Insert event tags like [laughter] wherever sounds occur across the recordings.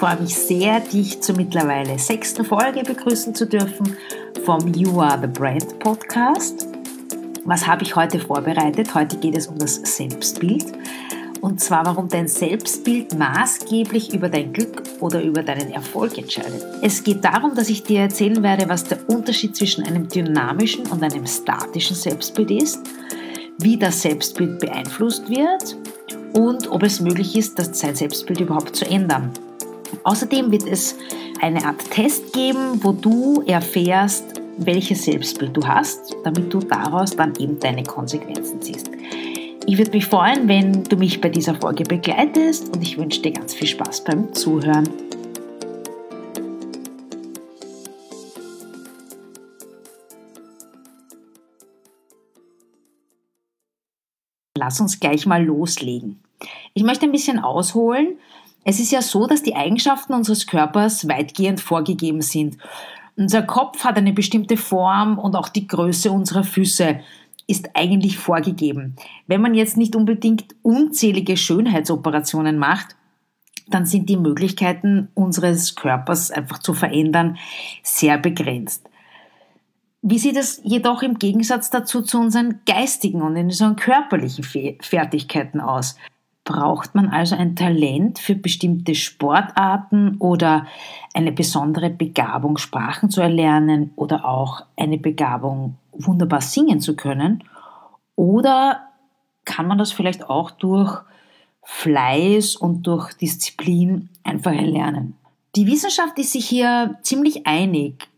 Ich freue mich sehr, dich zur mittlerweile sechsten Folge begrüßen zu dürfen vom You Are the Brand Podcast. Was habe ich heute vorbereitet? Heute geht es um das Selbstbild. Und zwar, warum dein Selbstbild maßgeblich über dein Glück oder über deinen Erfolg entscheidet. Es geht darum, dass ich dir erzählen werde, was der Unterschied zwischen einem dynamischen und einem statischen Selbstbild ist, wie das Selbstbild beeinflusst wird und ob es möglich ist, sein Selbstbild überhaupt zu ändern. Außerdem wird es eine Art Test geben, wo du erfährst, welches Selbstbild du hast, damit du daraus dann eben deine Konsequenzen ziehst. Ich würde mich freuen, wenn du mich bei dieser Folge begleitest und ich wünsche dir ganz viel Spaß beim Zuhören. Lass uns gleich mal loslegen. Ich möchte ein bisschen ausholen. Es ist ja so, dass die Eigenschaften unseres Körpers weitgehend vorgegeben sind. Unser Kopf hat eine bestimmte Form und auch die Größe unserer Füße ist eigentlich vorgegeben. Wenn man jetzt nicht unbedingt unzählige Schönheitsoperationen macht, dann sind die Möglichkeiten unseres Körpers einfach zu verändern sehr begrenzt. Wie sieht es jedoch im Gegensatz dazu zu unseren geistigen und unseren körperlichen Fertigkeiten aus? Braucht man also ein Talent für bestimmte Sportarten oder eine besondere Begabung, Sprachen zu erlernen oder auch eine Begabung, wunderbar singen zu können? Oder kann man das vielleicht auch durch Fleiß und durch Disziplin einfach erlernen? Die Wissenschaft ist sich hier ziemlich einig.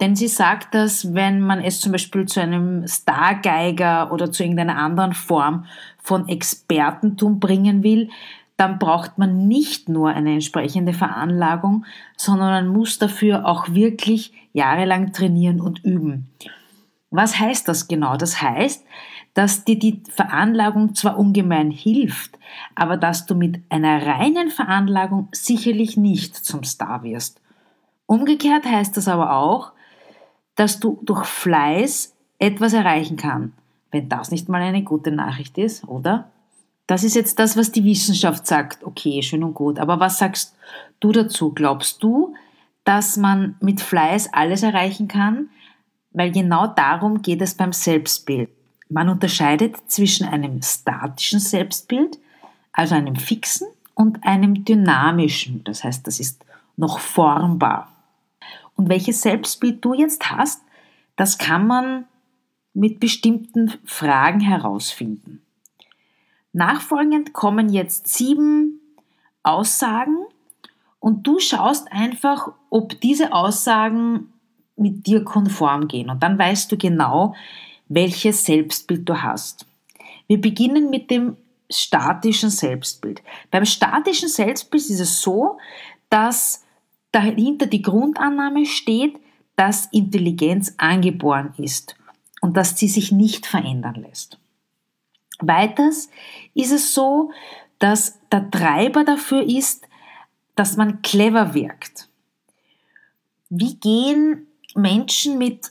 Denn sie sagt, dass wenn man es zum Beispiel zu einem Stargeiger oder zu irgendeiner anderen Form von Expertentum bringen will, dann braucht man nicht nur eine entsprechende Veranlagung, sondern man muss dafür auch wirklich jahrelang trainieren und üben. Was heißt das genau? Das heißt, dass dir die Veranlagung zwar ungemein hilft, aber dass du mit einer reinen Veranlagung sicherlich nicht zum Star wirst. Umgekehrt heißt das aber auch, dass du durch Fleiß etwas erreichen kann. Wenn das nicht mal eine gute Nachricht ist, oder? Das ist jetzt das, was die Wissenschaft sagt. Okay, schön und gut. Aber was sagst du dazu? Glaubst du, dass man mit Fleiß alles erreichen kann? Weil genau darum geht es beim Selbstbild. Man unterscheidet zwischen einem statischen Selbstbild, also einem fixen, und einem dynamischen. Das heißt, das ist noch formbar. Und welches Selbstbild du jetzt hast, das kann man mit bestimmten Fragen herausfinden. Nachfolgend kommen jetzt sieben Aussagen und du schaust einfach, ob diese Aussagen mit dir konform gehen und dann weißt du genau, welches Selbstbild du hast. Wir beginnen mit dem statischen Selbstbild. Beim statischen Selbstbild ist es so, dass dahinter die Grundannahme steht, dass Intelligenz angeboren ist und dass sie sich nicht verändern lässt. Weiters ist es so, dass der Treiber dafür ist, dass man clever wirkt. Wie gehen Menschen mit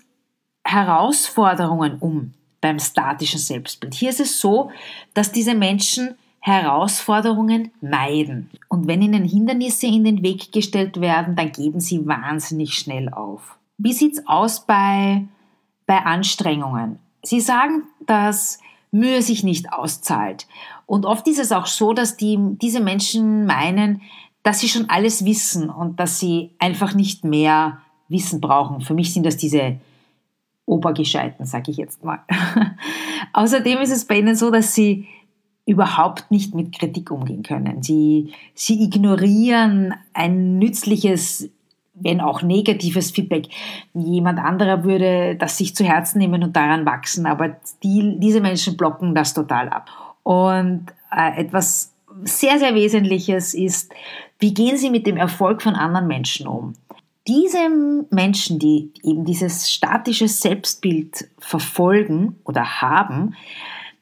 Herausforderungen um beim statischen Selbstbild? Hier ist es so, dass diese Menschen Herausforderungen meiden. Und wenn ihnen Hindernisse in den Weg gestellt werden, dann geben sie wahnsinnig schnell auf. Wie sieht's aus bei, bei Anstrengungen? Sie sagen, dass Mühe sich nicht auszahlt. Und oft ist es auch so, dass die, diese Menschen meinen, dass sie schon alles wissen und dass sie einfach nicht mehr Wissen brauchen. Für mich sind das diese Obergescheiten, sage ich jetzt mal. [laughs] Außerdem ist es bei ihnen so, dass sie überhaupt nicht mit Kritik umgehen können. Sie, sie ignorieren ein nützliches, wenn auch negatives Feedback. Jemand anderer würde das sich zu Herzen nehmen und daran wachsen, aber die, diese Menschen blocken das total ab. Und äh, etwas sehr, sehr Wesentliches ist, wie gehen sie mit dem Erfolg von anderen Menschen um? Diese Menschen, die eben dieses statische Selbstbild verfolgen oder haben,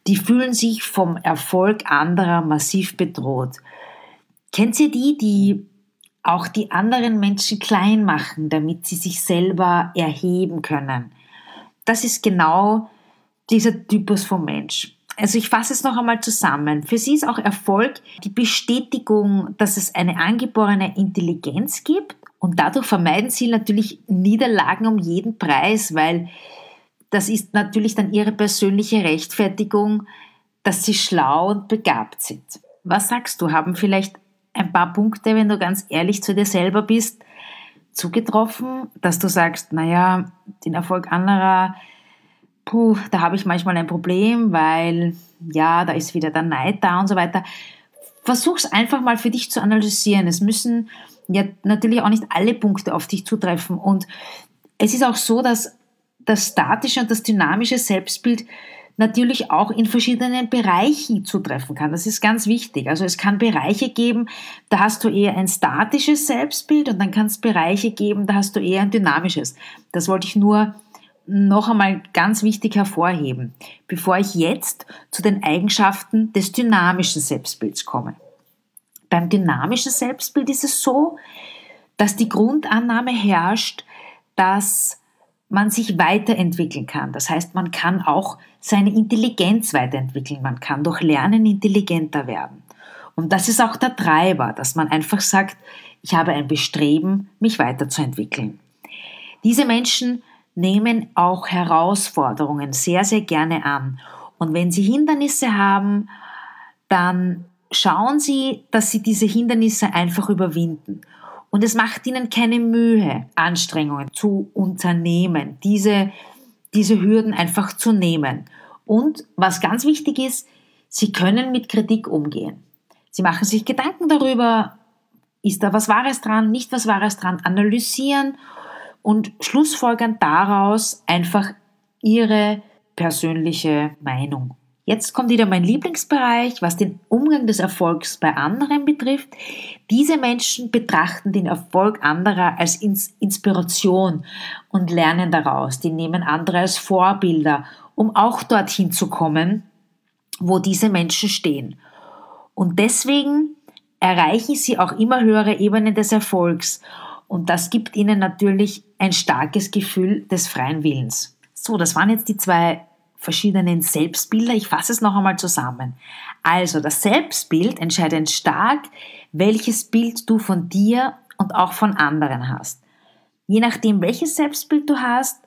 die fühlen sich vom Erfolg anderer massiv bedroht. Kennt ihr die, die auch die anderen Menschen klein machen, damit sie sich selber erheben können? Das ist genau dieser Typus von Mensch. Also ich fasse es noch einmal zusammen. Für sie ist auch Erfolg die Bestätigung, dass es eine angeborene Intelligenz gibt und dadurch vermeiden sie natürlich Niederlagen um jeden Preis, weil das ist natürlich dann ihre persönliche Rechtfertigung, dass sie schlau und begabt sind. Was sagst du? Haben vielleicht ein paar Punkte, wenn du ganz ehrlich zu dir selber bist, zugetroffen, dass du sagst, naja, den Erfolg anderer, puh, da habe ich manchmal ein Problem, weil ja, da ist wieder der Neid da und so weiter. Versuch's einfach mal für dich zu analysieren. Es müssen ja natürlich auch nicht alle Punkte auf dich zutreffen. Und es ist auch so, dass das statische und das dynamische Selbstbild natürlich auch in verschiedenen Bereichen zutreffen kann. Das ist ganz wichtig. Also es kann Bereiche geben, da hast du eher ein statisches Selbstbild und dann kann es Bereiche geben, da hast du eher ein dynamisches. Das wollte ich nur noch einmal ganz wichtig hervorheben, bevor ich jetzt zu den Eigenschaften des dynamischen Selbstbilds komme. Beim dynamischen Selbstbild ist es so, dass die Grundannahme herrscht, dass man sich weiterentwickeln kann. Das heißt, man kann auch seine Intelligenz weiterentwickeln. Man kann durch Lernen intelligenter werden. Und das ist auch der Treiber, dass man einfach sagt, ich habe ein Bestreben, mich weiterzuentwickeln. Diese Menschen nehmen auch Herausforderungen sehr, sehr gerne an. Und wenn sie Hindernisse haben, dann schauen Sie, dass Sie diese Hindernisse einfach überwinden. Und es macht Ihnen keine Mühe, Anstrengungen zu unternehmen, diese, diese Hürden einfach zu nehmen. Und was ganz wichtig ist, Sie können mit Kritik umgehen. Sie machen sich Gedanken darüber, ist da was Wahres dran, nicht was Wahres dran, analysieren und schlussfolgern daraus einfach Ihre persönliche Meinung. Jetzt kommt wieder mein Lieblingsbereich, was den Umgang des Erfolgs bei anderen betrifft. Diese Menschen betrachten den Erfolg anderer als Inspiration und lernen daraus. Die nehmen andere als Vorbilder, um auch dorthin zu kommen, wo diese Menschen stehen. Und deswegen erreichen sie auch immer höhere Ebenen des Erfolgs. Und das gibt ihnen natürlich ein starkes Gefühl des freien Willens. So, das waren jetzt die zwei verschiedenen Selbstbilder. Ich fasse es noch einmal zusammen. Also das Selbstbild entscheidet stark, welches Bild du von dir und auch von anderen hast. Je nachdem, welches Selbstbild du hast,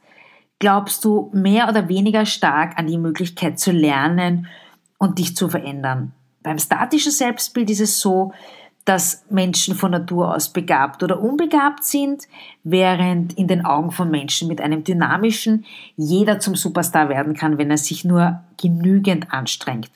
glaubst du mehr oder weniger stark an die Möglichkeit zu lernen und dich zu verändern. Beim statischen Selbstbild ist es so, dass Menschen von Natur aus begabt oder unbegabt sind, während in den Augen von Menschen mit einem dynamischen jeder zum Superstar werden kann, wenn er sich nur genügend anstrengt.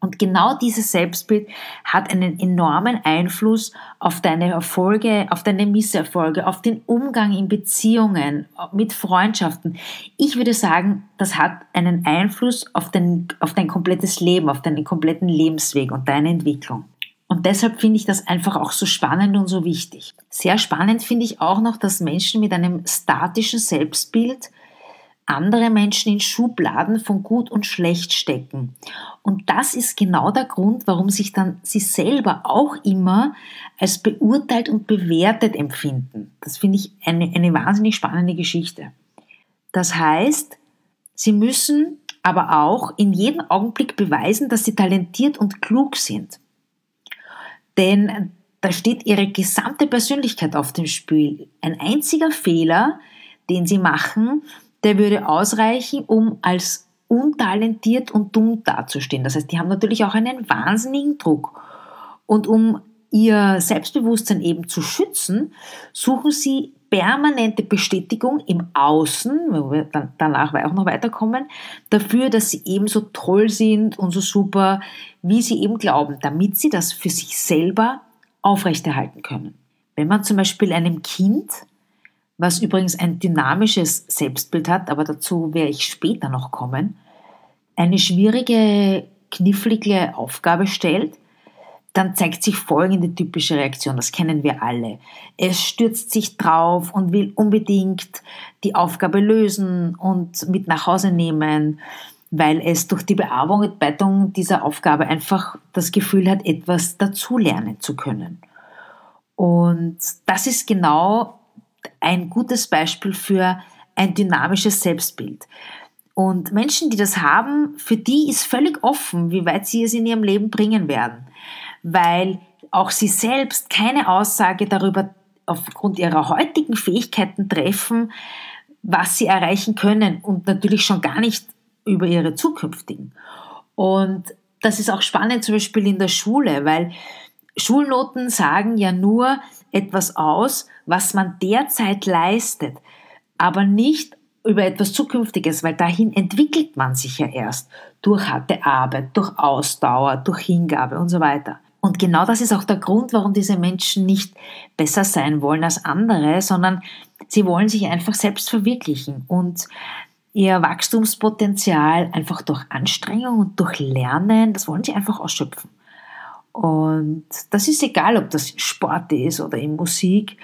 Und genau dieses Selbstbild hat einen enormen Einfluss auf deine Erfolge, auf deine Misserfolge, auf den Umgang in Beziehungen, mit Freundschaften. Ich würde sagen, das hat einen Einfluss auf dein, auf dein komplettes Leben, auf deinen kompletten Lebensweg und deine Entwicklung. Und deshalb finde ich das einfach auch so spannend und so wichtig. Sehr spannend finde ich auch noch, dass Menschen mit einem statischen Selbstbild andere Menschen in Schubladen von gut und schlecht stecken. Und das ist genau der Grund, warum sich dann sie selber auch immer als beurteilt und bewertet empfinden. Das finde ich eine, eine wahnsinnig spannende Geschichte. Das heißt, sie müssen aber auch in jedem Augenblick beweisen, dass sie talentiert und klug sind. Denn da steht ihre gesamte Persönlichkeit auf dem Spiel. Ein einziger Fehler, den sie machen, der würde ausreichen, um als untalentiert und dumm dazustehen. Das heißt, die haben natürlich auch einen wahnsinnigen Druck. Und um ihr Selbstbewusstsein eben zu schützen, suchen sie permanente Bestätigung im Außen, wo wir dann danach auch noch weiterkommen, dafür, dass sie eben so toll sind und so super, wie sie eben glauben, damit sie das für sich selber aufrechterhalten können. Wenn man zum Beispiel einem Kind, was übrigens ein dynamisches Selbstbild hat, aber dazu werde ich später noch kommen, eine schwierige, knifflige Aufgabe stellt, dann zeigt sich folgende typische Reaktion, das kennen wir alle. Es stürzt sich drauf und will unbedingt die Aufgabe lösen und mit nach Hause nehmen, weil es durch die Bearbeitung dieser Aufgabe einfach das Gefühl hat, etwas dazulernen zu können. Und das ist genau ein gutes Beispiel für ein dynamisches Selbstbild. Und Menschen, die das haben, für die ist völlig offen, wie weit sie es in ihrem Leben bringen werden, weil auch sie selbst keine Aussage darüber aufgrund ihrer heutigen Fähigkeiten treffen, was sie erreichen können und natürlich schon gar nicht über ihre zukünftigen. Und das ist auch spannend zum Beispiel in der Schule, weil Schulnoten sagen ja nur etwas aus, was man derzeit leistet, aber nicht über etwas Zukünftiges, weil dahin entwickelt man sich ja erst durch harte Arbeit, durch Ausdauer, durch Hingabe und so weiter. Und genau das ist auch der Grund, warum diese Menschen nicht besser sein wollen als andere, sondern sie wollen sich einfach selbst verwirklichen und ihr Wachstumspotenzial einfach durch Anstrengung und durch Lernen, das wollen sie einfach ausschöpfen. Und das ist egal, ob das Sport ist oder in Musik,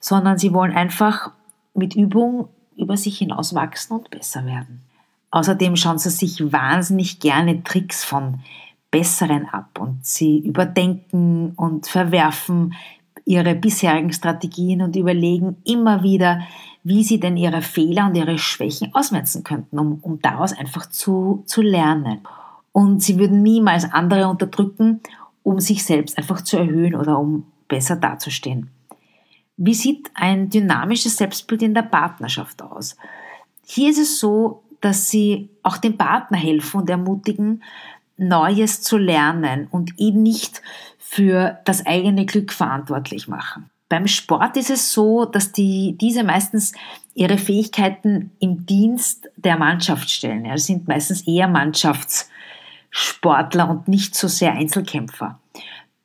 sondern sie wollen einfach mit Übung über sich hinaus wachsen und besser werden. Außerdem schauen sie sich wahnsinnig gerne Tricks von Besseren ab und sie überdenken und verwerfen ihre bisherigen Strategien und überlegen immer wieder, wie sie denn ihre Fehler und ihre Schwächen ausmerzen könnten, um, um daraus einfach zu, zu lernen. Und sie würden niemals andere unterdrücken, um sich selbst einfach zu erhöhen oder um besser dazustehen. Wie sieht ein dynamisches Selbstbild in der Partnerschaft aus? Hier ist es so, dass sie auch dem Partner helfen und ermutigen, Neues zu lernen und ihn nicht für das eigene Glück verantwortlich machen. Beim Sport ist es so, dass die, diese meistens ihre Fähigkeiten im Dienst der Mannschaft stellen. Ja, sind meistens eher Mannschaftssportler und nicht so sehr Einzelkämpfer.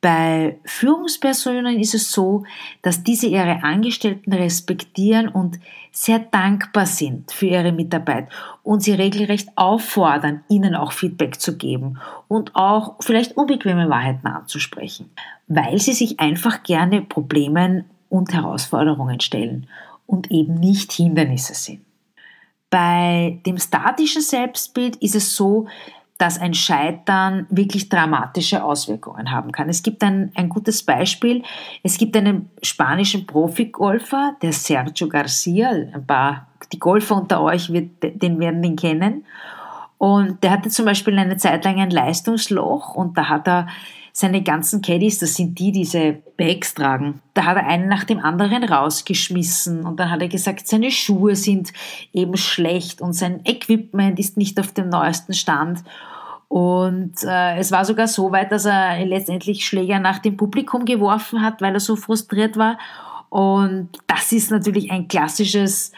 Bei Führungspersonen ist es so, dass diese ihre Angestellten respektieren und sehr dankbar sind für ihre Mitarbeit und sie regelrecht auffordern, ihnen auch Feedback zu geben und auch vielleicht unbequeme Wahrheiten anzusprechen, weil sie sich einfach gerne Problemen und Herausforderungen stellen und eben nicht Hindernisse sind. Bei dem statischen Selbstbild ist es so, dass ein Scheitern wirklich dramatische Auswirkungen haben kann. Es gibt ein, ein gutes Beispiel. Es gibt einen spanischen Profigolfer, der Sergio Garcia, ein paar, die Golfer unter euch wird, den werden ihn kennen. Und der hatte zum Beispiel eine Zeit lang ein Leistungsloch und da hat er seine ganzen Caddies, das sind die, die diese Bags tragen, da hat er einen nach dem anderen rausgeschmissen und dann hat er gesagt, seine Schuhe sind eben schlecht und sein Equipment ist nicht auf dem neuesten Stand. Und äh, es war sogar so weit, dass er letztendlich Schläger nach dem Publikum geworfen hat, weil er so frustriert war. Und das ist natürlich ein klassisches,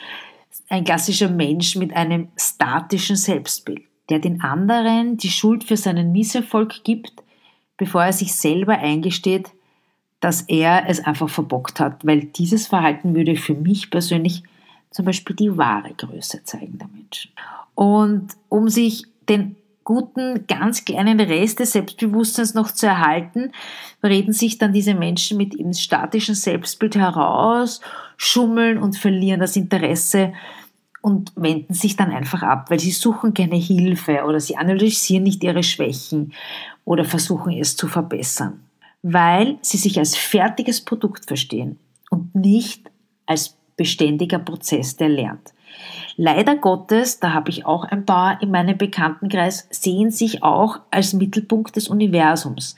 ein klassischer Mensch mit einem statischen Selbstbild, der den anderen die Schuld für seinen Misserfolg gibt, bevor er sich selber eingesteht, dass er es einfach verbockt hat, weil dieses Verhalten würde für mich persönlich zum Beispiel die wahre Größe zeigen der Menschen. Und um sich den guten, ganz kleinen Rest des Selbstbewusstseins noch zu erhalten, reden sich dann diese Menschen mit ihrem statischen Selbstbild heraus, schummeln und verlieren das Interesse und wenden sich dann einfach ab, weil sie suchen keine Hilfe oder sie analysieren nicht ihre Schwächen oder versuchen es zu verbessern, weil sie sich als fertiges Produkt verstehen und nicht als beständiger Prozess, der lernt. Leider Gottes, da habe ich auch ein paar in meinem Bekanntenkreis, sehen sich auch als Mittelpunkt des Universums.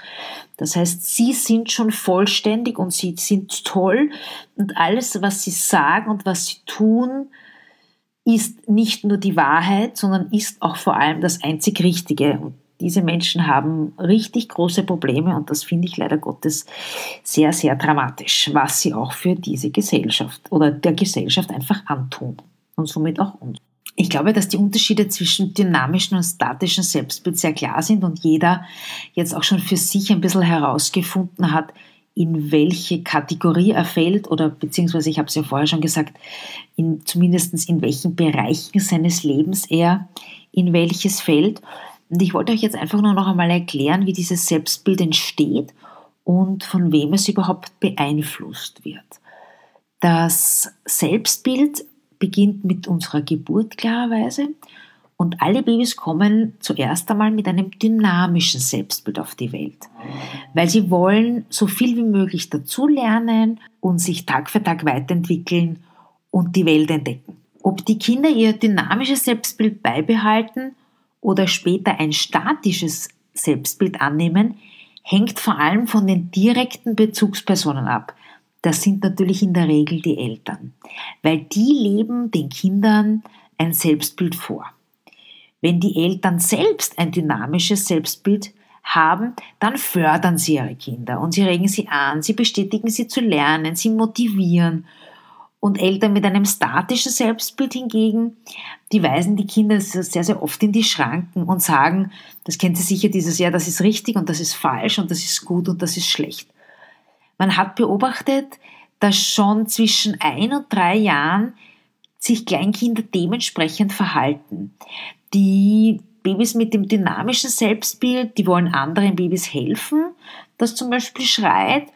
Das heißt, sie sind schon vollständig und sie sind toll und alles, was sie sagen und was sie tun, ist nicht nur die Wahrheit, sondern ist auch vor allem das einzig Richtige. Und diese Menschen haben richtig große Probleme und das finde ich leider Gottes sehr, sehr dramatisch, was sie auch für diese Gesellschaft oder der Gesellschaft einfach antun und somit auch uns. Ich glaube, dass die Unterschiede zwischen dynamischen und statischen Selbstbild sehr klar sind und jeder jetzt auch schon für sich ein bisschen herausgefunden hat, in welche Kategorie er fällt oder beziehungsweise, ich habe es ja vorher schon gesagt, in, zumindest in welchen Bereichen seines Lebens er in welches fällt. Und ich wollte euch jetzt einfach nur noch einmal erklären, wie dieses Selbstbild entsteht und von wem es überhaupt beeinflusst wird. Das Selbstbild beginnt mit unserer Geburt klarerweise und alle Babys kommen zuerst einmal mit einem dynamischen Selbstbild auf die Welt, weil sie wollen so viel wie möglich dazulernen und sich Tag für Tag weiterentwickeln und die Welt entdecken. Ob die Kinder ihr dynamisches Selbstbild beibehalten oder später ein statisches Selbstbild annehmen, hängt vor allem von den direkten Bezugspersonen ab. Das sind natürlich in der Regel die Eltern, weil die leben den Kindern ein Selbstbild vor. Wenn die Eltern selbst ein dynamisches Selbstbild haben, dann fördern sie ihre Kinder und sie regen sie an, sie bestätigen sie zu lernen, sie motivieren. Und Eltern mit einem statischen Selbstbild hingegen, die weisen die Kinder sehr, sehr oft in die Schranken und sagen, das kennt sie sicher dieses Jahr, das ist richtig und das ist falsch und das ist gut und das ist schlecht. Man hat beobachtet, dass schon zwischen ein und drei Jahren sich Kleinkinder dementsprechend verhalten. Die Babys mit dem dynamischen Selbstbild, die wollen anderen Babys helfen, das zum Beispiel schreit,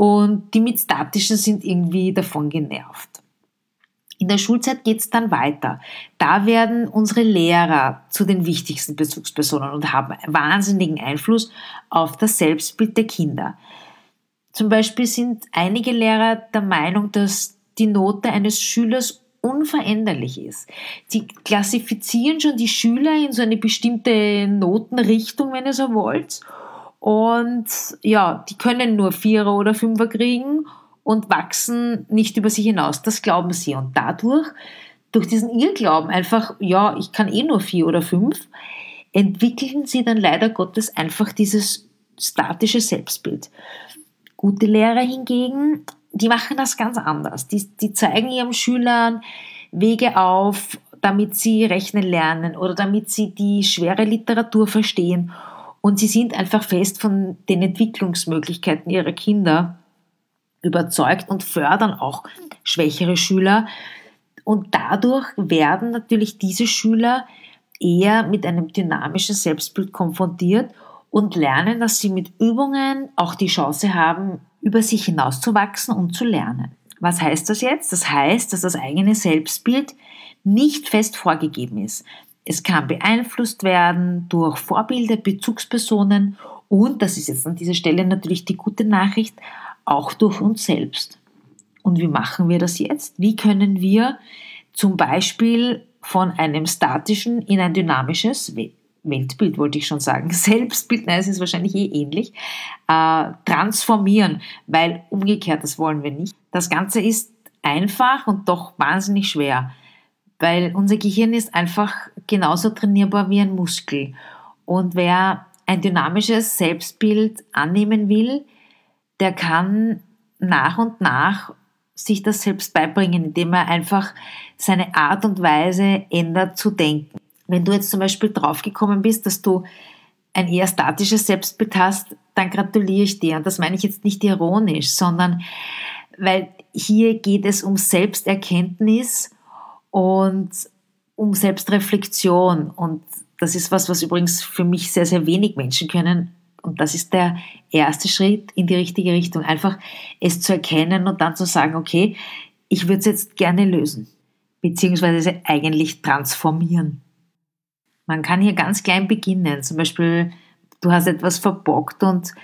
und die mit statischen sind irgendwie davon genervt. In der Schulzeit geht es dann weiter. Da werden unsere Lehrer zu den wichtigsten Bezugspersonen und haben wahnsinnigen Einfluss auf das Selbstbild der Kinder. Zum Beispiel sind einige Lehrer der Meinung, dass die Note eines Schülers unveränderlich ist. Sie klassifizieren schon die Schüler in so eine bestimmte Notenrichtung, wenn ihr so wollt. Und ja, die können nur Vierer oder Fünfer kriegen und wachsen nicht über sich hinaus. Das glauben sie. Und dadurch, durch diesen Irrglauben einfach, ja, ich kann eh nur vier oder fünf, entwickeln sie dann leider Gottes einfach dieses statische Selbstbild. Gute Lehrer hingegen, die machen das ganz anders. Die, die zeigen ihren Schülern Wege auf, damit sie rechnen lernen oder damit sie die schwere Literatur verstehen. Und sie sind einfach fest von den Entwicklungsmöglichkeiten ihrer Kinder überzeugt und fördern auch schwächere Schüler. Und dadurch werden natürlich diese Schüler eher mit einem dynamischen Selbstbild konfrontiert und lernen, dass sie mit Übungen auch die Chance haben, über sich hinauszuwachsen und zu lernen. Was heißt das jetzt? Das heißt, dass das eigene Selbstbild nicht fest vorgegeben ist. Es kann beeinflusst werden durch Vorbilder, Bezugspersonen und, das ist jetzt an dieser Stelle natürlich die gute Nachricht, auch durch uns selbst. Und wie machen wir das jetzt? Wie können wir zum Beispiel von einem statischen in ein dynamisches Weltbild wollte ich schon sagen, [laughs] Selbstbild, nein, es ist wahrscheinlich eh ähnlich, äh, transformieren, weil umgekehrt, das wollen wir nicht. Das Ganze ist einfach und doch wahnsinnig schwer, weil unser Gehirn ist einfach genauso trainierbar wie ein Muskel. Und wer ein dynamisches Selbstbild annehmen will, der kann nach und nach sich das selbst beibringen, indem er einfach seine Art und Weise ändert zu denken. Wenn du jetzt zum Beispiel draufgekommen bist, dass du ein eher statisches Selbstbild hast, dann gratuliere ich dir. Und das meine ich jetzt nicht ironisch, sondern weil hier geht es um Selbsterkenntnis und um Selbstreflexion. Und das ist was, was übrigens für mich sehr, sehr wenig Menschen können. Und das ist der erste Schritt in die richtige Richtung. Einfach es zu erkennen und dann zu sagen, okay, ich würde es jetzt gerne lösen. Beziehungsweise eigentlich transformieren. Man kann hier ganz klein beginnen. Zum Beispiel, du hast etwas verbockt und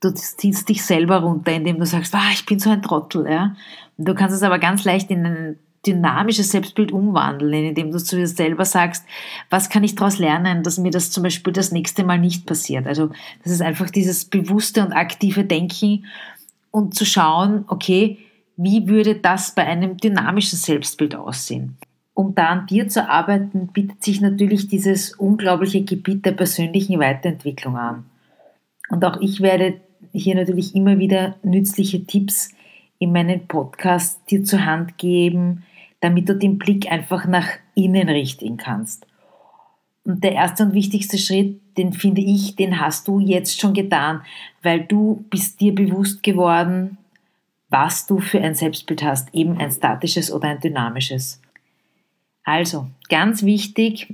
du ziehst dich selber runter, indem du sagst, ah, ich bin so ein Trottel. Ja? Du kannst es aber ganz leicht in ein dynamisches Selbstbild umwandeln, indem du zu dir selber sagst, was kann ich daraus lernen, dass mir das zum Beispiel das nächste Mal nicht passiert. Also das ist einfach dieses bewusste und aktive Denken und zu schauen, okay, wie würde das bei einem dynamischen Selbstbild aussehen? um da an dir zu arbeiten, bietet sich natürlich dieses unglaubliche Gebiet der persönlichen Weiterentwicklung an. Und auch ich werde hier natürlich immer wieder nützliche Tipps in meinen Podcast dir zur Hand geben, damit du den Blick einfach nach innen richten kannst. Und der erste und wichtigste Schritt, den finde ich, den hast du jetzt schon getan, weil du bist dir bewusst geworden, was du für ein Selbstbild hast, eben ein statisches oder ein dynamisches. Also, ganz wichtig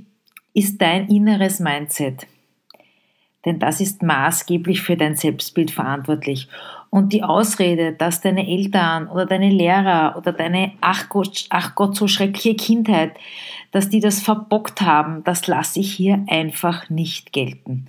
ist dein inneres Mindset. denn das ist maßgeblich für dein Selbstbild verantwortlich. Und die Ausrede, dass deine Eltern oder deine Lehrer oder deine, ach Gott, ach Gott, so schreckliche Kindheit, dass die das verbockt haben, das lasse ich hier einfach nicht gelten.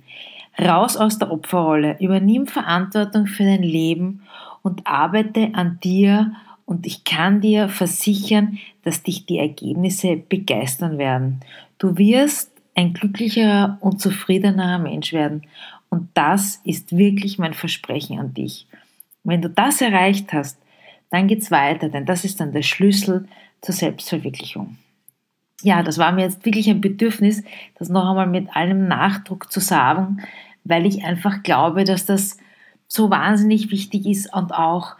Raus aus der Opferrolle, übernimm Verantwortung für dein Leben und arbeite an dir und ich kann dir versichern, dass dich die Ergebnisse begeistern werden. Du wirst ein glücklicherer und zufriedenerer Mensch werden und das ist wirklich mein Versprechen an dich. Wenn du das erreicht hast, dann geht's weiter, denn das ist dann der Schlüssel zur Selbstverwirklichung. Ja, das war mir jetzt wirklich ein Bedürfnis, das noch einmal mit allem Nachdruck zu sagen, weil ich einfach glaube, dass das so wahnsinnig wichtig ist und auch,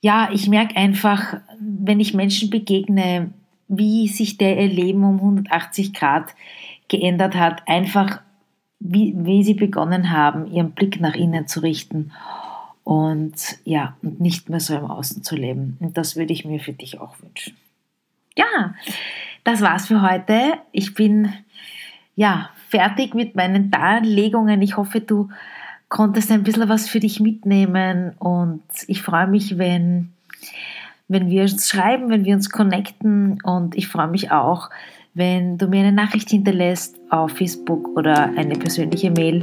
ja, ich merke einfach, wenn ich Menschen begegne, wie sich der ihr Leben um 180 Grad geändert hat, einfach wie, wie sie begonnen haben, ihren Blick nach innen zu richten und ja, und nicht mehr so im Außen zu leben. Und das würde ich mir für dich auch wünschen. Ja, das war's für heute. Ich bin ja fertig mit meinen Darlegungen. Ich hoffe, du konntest ein bisschen was für dich mitnehmen und ich freue mich, wenn wenn wir uns schreiben, wenn wir uns connecten und ich freue mich auch, wenn du mir eine Nachricht hinterlässt auf Facebook oder eine persönliche Mail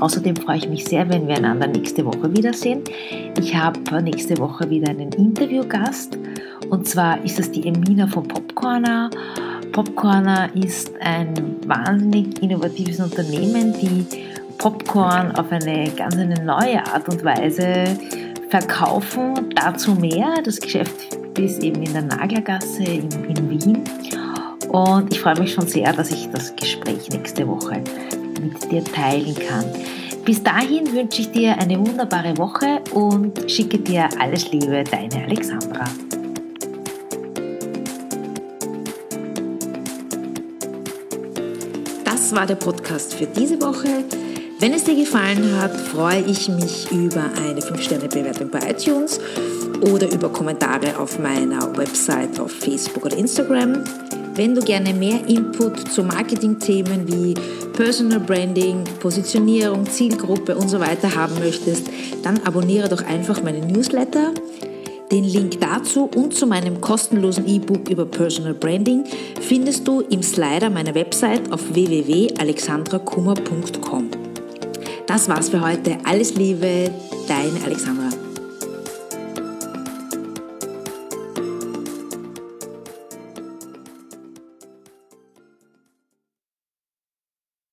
Außerdem freue ich mich sehr, wenn wir einander nächste Woche wiedersehen. Ich habe nächste Woche wieder einen Interviewgast und zwar ist es die Emina von Popcorner. Popcorner ist ein wahnsinnig innovatives Unternehmen, die Popcorn auf eine ganz eine neue Art und Weise verkaufen. Dazu mehr. Das Geschäft ist eben in der Naglergasse in, in Wien. Und ich freue mich schon sehr, dass ich das Gespräch nächste Woche mit dir teilen kann. Bis dahin wünsche ich dir eine wunderbare Woche und schicke dir alles Liebe, deine Alexandra. Das war der Podcast für diese Woche. Wenn es dir gefallen hat, freue ich mich über eine 5-Sterne-Bewertung bei iTunes oder über Kommentare auf meiner Website auf Facebook oder Instagram. Wenn du gerne mehr Input zu Marketing-Themen wie Personal Branding, Positionierung, Zielgruppe und so weiter haben möchtest, dann abonniere doch einfach meinen Newsletter. Den Link dazu und zu meinem kostenlosen E-Book über Personal Branding findest du im Slider meiner Website auf www.alexandrakummer.com. Das war's für heute. Alles Liebe, deine Alexandra.